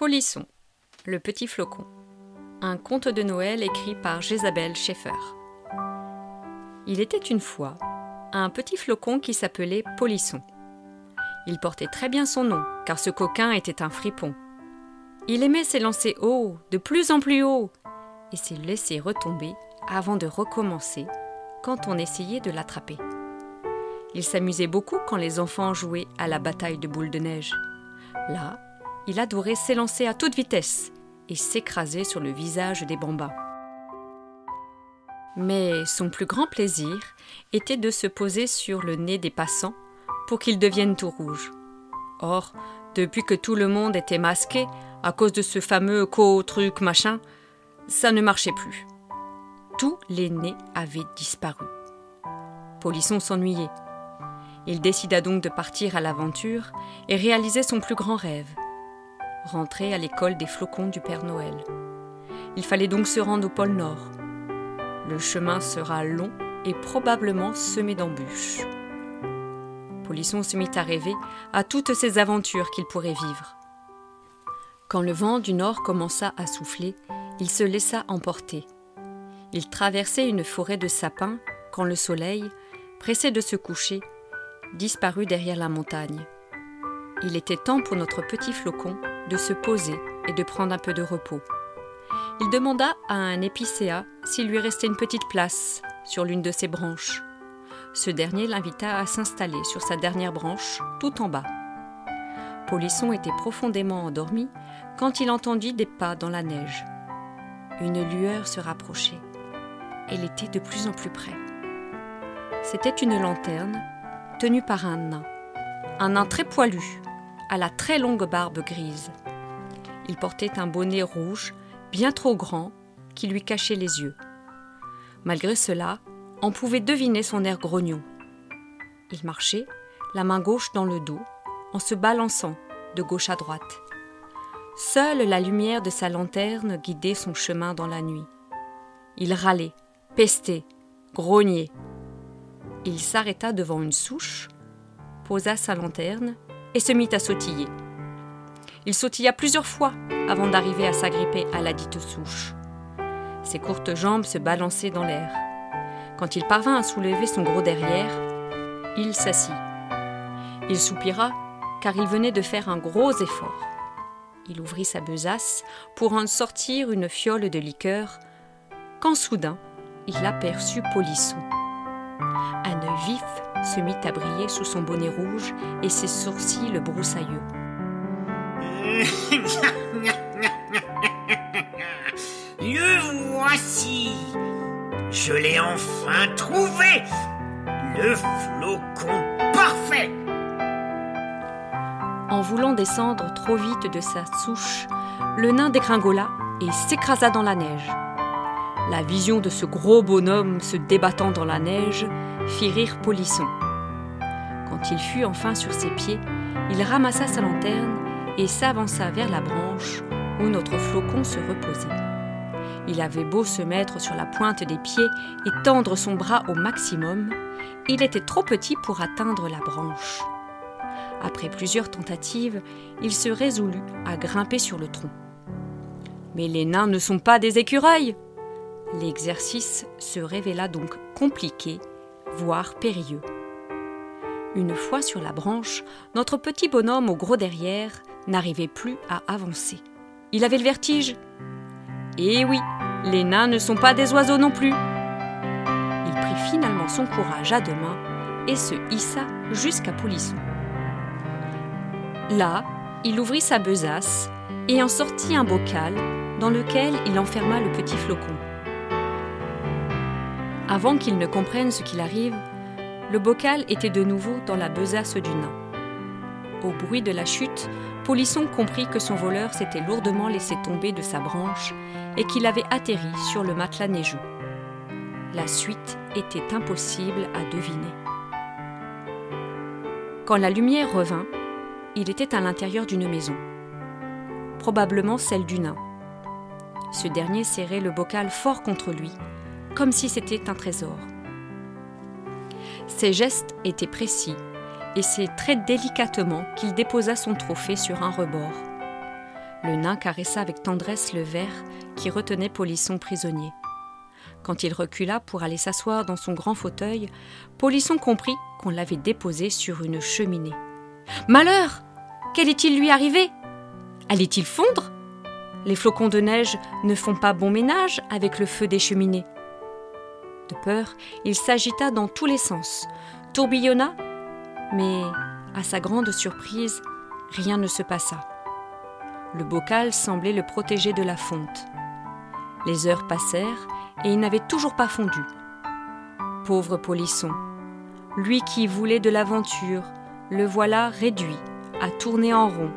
Polisson, le petit flocon. Un conte de Noël écrit par Jézabel Schaeffer. Il était une fois un petit flocon qui s'appelait Polisson. Il portait très bien son nom, car ce coquin était un fripon. Il aimait s'élancer haut, de plus en plus haut, et s'est laissé retomber avant de recommencer quand on essayait de l'attraper. Il s'amusait beaucoup quand les enfants jouaient à la bataille de boules de neige. Là, il adorait s'élancer à toute vitesse et s'écraser sur le visage des bambins. Mais son plus grand plaisir était de se poser sur le nez des passants pour qu'ils deviennent tout rouges. Or, depuis que tout le monde était masqué à cause de ce fameux co-truc machin, ça ne marchait plus. Tous les nez avaient disparu. Polisson s'ennuyait. Il décida donc de partir à l'aventure et réaliser son plus grand rêve rentrer à l'école des flocons du Père Noël. Il fallait donc se rendre au pôle Nord. Le chemin sera long et probablement semé d'embûches. Polisson se mit à rêver à toutes ces aventures qu'il pourrait vivre. Quand le vent du nord commença à souffler, il se laissa emporter. Il traversait une forêt de sapins quand le soleil, pressé de se coucher, disparut derrière la montagne. Il était temps pour notre petit flocon de se poser et de prendre un peu de repos. Il demanda à un épicéa s'il lui restait une petite place sur l'une de ses branches. Ce dernier l'invita à s'installer sur sa dernière branche, tout en bas. Polisson était profondément endormi quand il entendit des pas dans la neige. Une lueur se rapprochait. Elle était de plus en plus près. C'était une lanterne tenue par un nain, un nain très poilu, à la très longue barbe grise. Il portait un bonnet rouge, bien trop grand, qui lui cachait les yeux. Malgré cela, on pouvait deviner son air grognon. Il marchait, la main gauche dans le dos, en se balançant de gauche à droite. Seule la lumière de sa lanterne guidait son chemin dans la nuit. Il râlait, pestait, grognait. Il s'arrêta devant une souche, posa sa lanterne et se mit à sautiller. Il sautilla plusieurs fois avant d'arriver à s'agripper à la dite souche. Ses courtes jambes se balançaient dans l'air. Quand il parvint à soulever son gros derrière, il s'assit. Il soupira car il venait de faire un gros effort. Il ouvrit sa besace pour en sortir une fiole de liqueur, quand soudain il aperçut Polisson. Un œil vif se mit à briller sous son bonnet rouge et ses sourcils broussailleux. Le voici Je l'ai enfin trouvé Le flocon parfait En voulant descendre trop vite de sa souche, le nain dégringola et s'écrasa dans la neige. La vision de ce gros bonhomme se débattant dans la neige fit rire Polisson. Quand il fut enfin sur ses pieds, il ramassa sa lanterne et s'avança vers la branche où notre flocon se reposait. Il avait beau se mettre sur la pointe des pieds et tendre son bras au maximum, il était trop petit pour atteindre la branche. Après plusieurs tentatives, il se résolut à grimper sur le tronc. Mais les nains ne sont pas des écureuils. L'exercice se révéla donc compliqué voire périlleux. Une fois sur la branche, notre petit bonhomme au gros derrière n'arrivait plus à avancer. Il avait le vertige. Eh oui, les nains ne sont pas des oiseaux non plus. Il prit finalement son courage à deux mains et se hissa jusqu'à Polisson. Là, il ouvrit sa besace et en sortit un bocal dans lequel il enferma le petit flocon. Avant qu'il ne comprenne ce qu'il arrive, le bocal était de nouveau dans la besace du nain. Au bruit de la chute, Polisson comprit que son voleur s'était lourdement laissé tomber de sa branche et qu'il avait atterri sur le matelas neigeux. La suite était impossible à deviner. Quand la lumière revint, il était à l'intérieur d'une maison, probablement celle du nain. Ce dernier serrait le bocal fort contre lui, comme si c'était un trésor. Ses gestes étaient précis, et c'est très délicatement qu'il déposa son trophée sur un rebord. Le nain caressa avec tendresse le verre qui retenait Polisson prisonnier. Quand il recula pour aller s'asseoir dans son grand fauteuil, Polisson comprit qu'on l'avait déposé sur une cheminée. Malheur Qu'allait-il lui arriver Allait-il fondre? Les flocons de neige ne font pas bon ménage avec le feu des cheminées. De peur, il s'agita dans tous les sens, tourbillonna, mais à sa grande surprise, rien ne se passa. Le bocal semblait le protéger de la fonte. Les heures passèrent et il n'avait toujours pas fondu. Pauvre polisson, lui qui voulait de l'aventure, le voilà réduit à tourner en rond,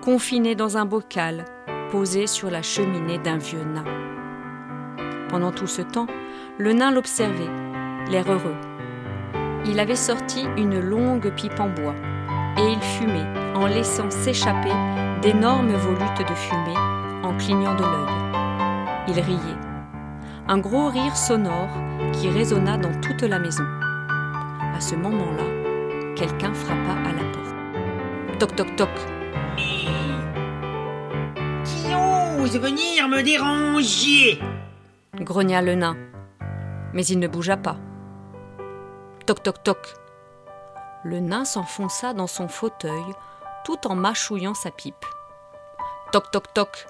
confiné dans un bocal posé sur la cheminée d'un vieux nain. Pendant tout ce temps, le nain l'observait, l'air heureux. Il avait sorti une longue pipe en bois et il fumait en laissant s'échapper d'énormes volutes de fumée en clignant de l'œil. Il riait. Un gros rire sonore qui résonna dans toute la maison. À ce moment-là, quelqu'un frappa à la porte. Toc toc toc. Qui ose venir me déranger? grogna le nain. Mais il ne bougea pas. Toc toc toc. Le nain s'enfonça dans son fauteuil tout en mâchouillant sa pipe. Toc toc toc.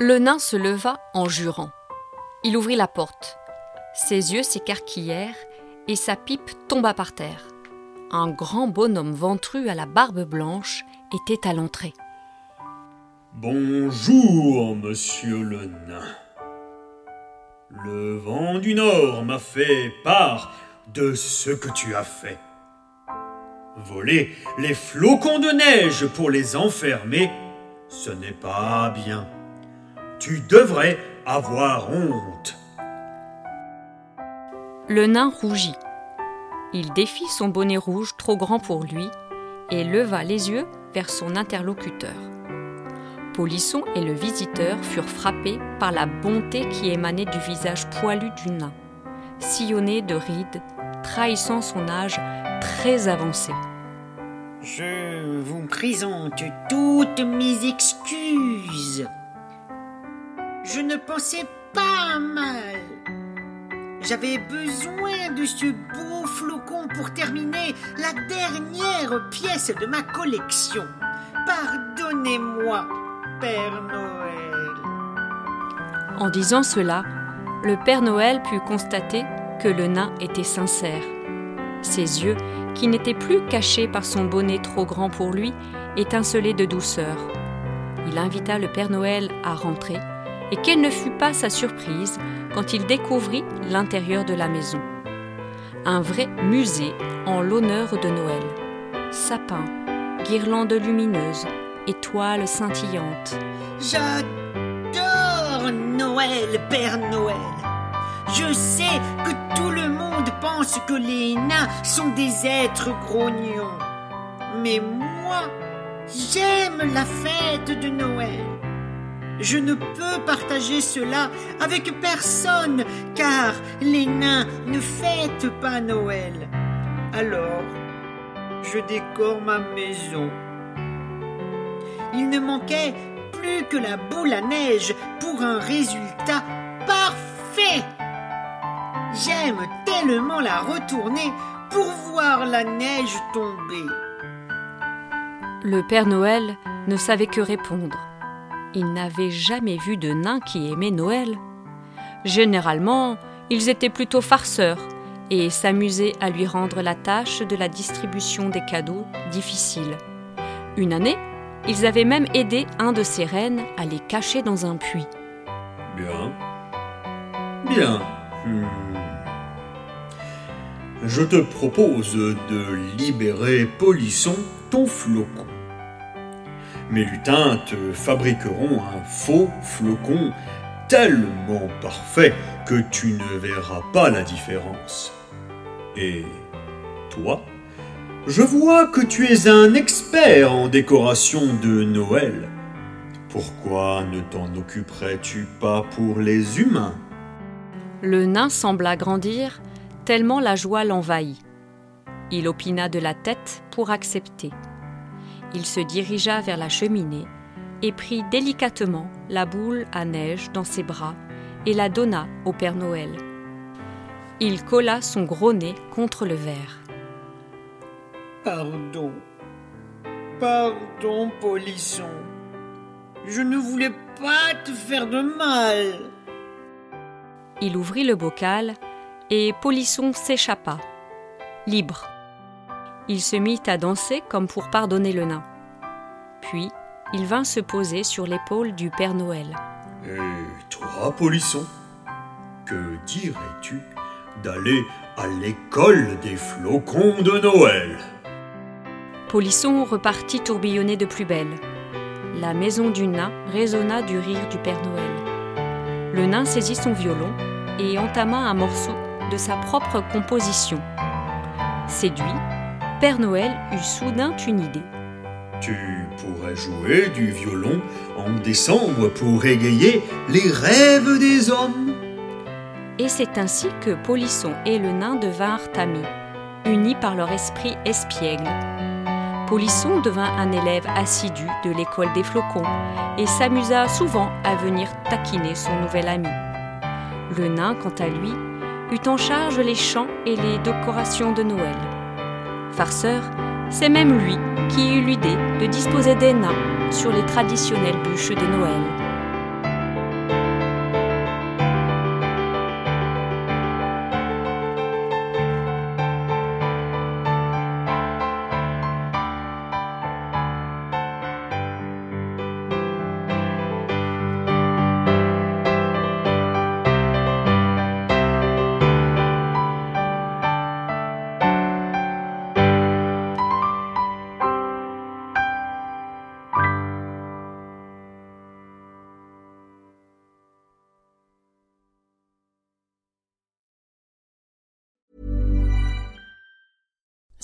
Le nain se leva en jurant. Il ouvrit la porte. Ses yeux s'écarquillèrent et sa pipe tomba par terre. Un grand bonhomme ventru à la barbe blanche était à l'entrée. Bonjour, monsieur le nain. Le vent du nord m'a fait part de ce que tu as fait. Voler les flocons de neige pour les enfermer, ce n'est pas bien. Tu devrais avoir honte. Le nain rougit. Il défit son bonnet rouge trop grand pour lui et leva les yeux vers son interlocuteur. Polisson et le visiteur furent frappés par la bonté qui émanait du visage poilu du nain, sillonné de rides, trahissant son âge très avancé. Je vous présente toutes mes excuses. Je ne pensais pas mal. J'avais besoin de ce beau flocon pour terminer la dernière pièce de ma collection. Pardonnez-moi, En disant cela, le Père Noël put constater que le nain était sincère. Ses yeux, qui n'étaient plus cachés par son bonnet trop grand pour lui, étincelaient de douceur. Il invita le Père Noël à rentrer, et quelle ne fut pas sa surprise quand il découvrit l'intérieur de la maison. Un vrai musée en l'honneur de Noël. Sapins, guirlandes lumineuses, étoiles scintillantes. J'adore Noël, Père Noël. Je sais que tout le monde pense que les nains sont des êtres grognons. Mais moi, j'aime la fête de Noël. Je ne peux partager cela avec personne, car les nains ne fêtent pas Noël. Alors, je décore ma maison. Il ne manquait plus que la boule à neige pour un résultat parfait. J'aime tellement la retourner pour voir la neige tomber. Le Père Noël ne savait que répondre. Il n'avait jamais vu de nains qui aimaient Noël. Généralement, ils étaient plutôt farceurs et s'amusaient à lui rendre la tâche de la distribution des cadeaux difficile. Une année, ils avaient même aidé un de ses reines à les cacher dans un puits. Bien. Bien. Hmm. Je te propose de libérer Polisson, ton flocon. Mes lutins te fabriqueront un faux flocon tellement parfait que tu ne verras pas la différence. Et toi, je vois que tu es un expert en décoration de Noël. Pourquoi ne t'en occuperais-tu pas pour les humains? Le nain sembla grandir tellement la joie l'envahit. Il opina de la tête pour accepter. Il se dirigea vers la cheminée et prit délicatement la boule à neige dans ses bras et la donna au Père Noël. Il colla son gros nez contre le verre. Pardon. Pardon, Polisson. Je ne voulais pas te faire de mal. Il ouvrit le bocal et Polisson s'échappa, libre. Il se mit à danser comme pour pardonner le nain. Puis il vint se poser sur l'épaule du Père Noël. Et toi, Polisson, que dirais-tu d'aller à l'école des flocons de Noël? Polisson repartit tourbillonner de plus belle. La maison du nain résonna du rire du Père Noël. Le nain saisit son violon et entama un morceau de sa propre composition. Séduit, Père Noël eut soudain une idée. Tu pourrais jouer du violon en décembre pour égayer les rêves des hommes. Et c'est ainsi que Polisson et le nain devinrent amis, unis par leur esprit espiègle. Polisson devint un élève assidu de l'école des flocons et s'amusa souvent à venir taquiner son nouvel ami. Le nain, quant à lui, eut en charge les chants et les décorations de Noël. Farceur, c'est même lui qui eut l'idée de disposer des nains sur les traditionnelles bûches de Noël.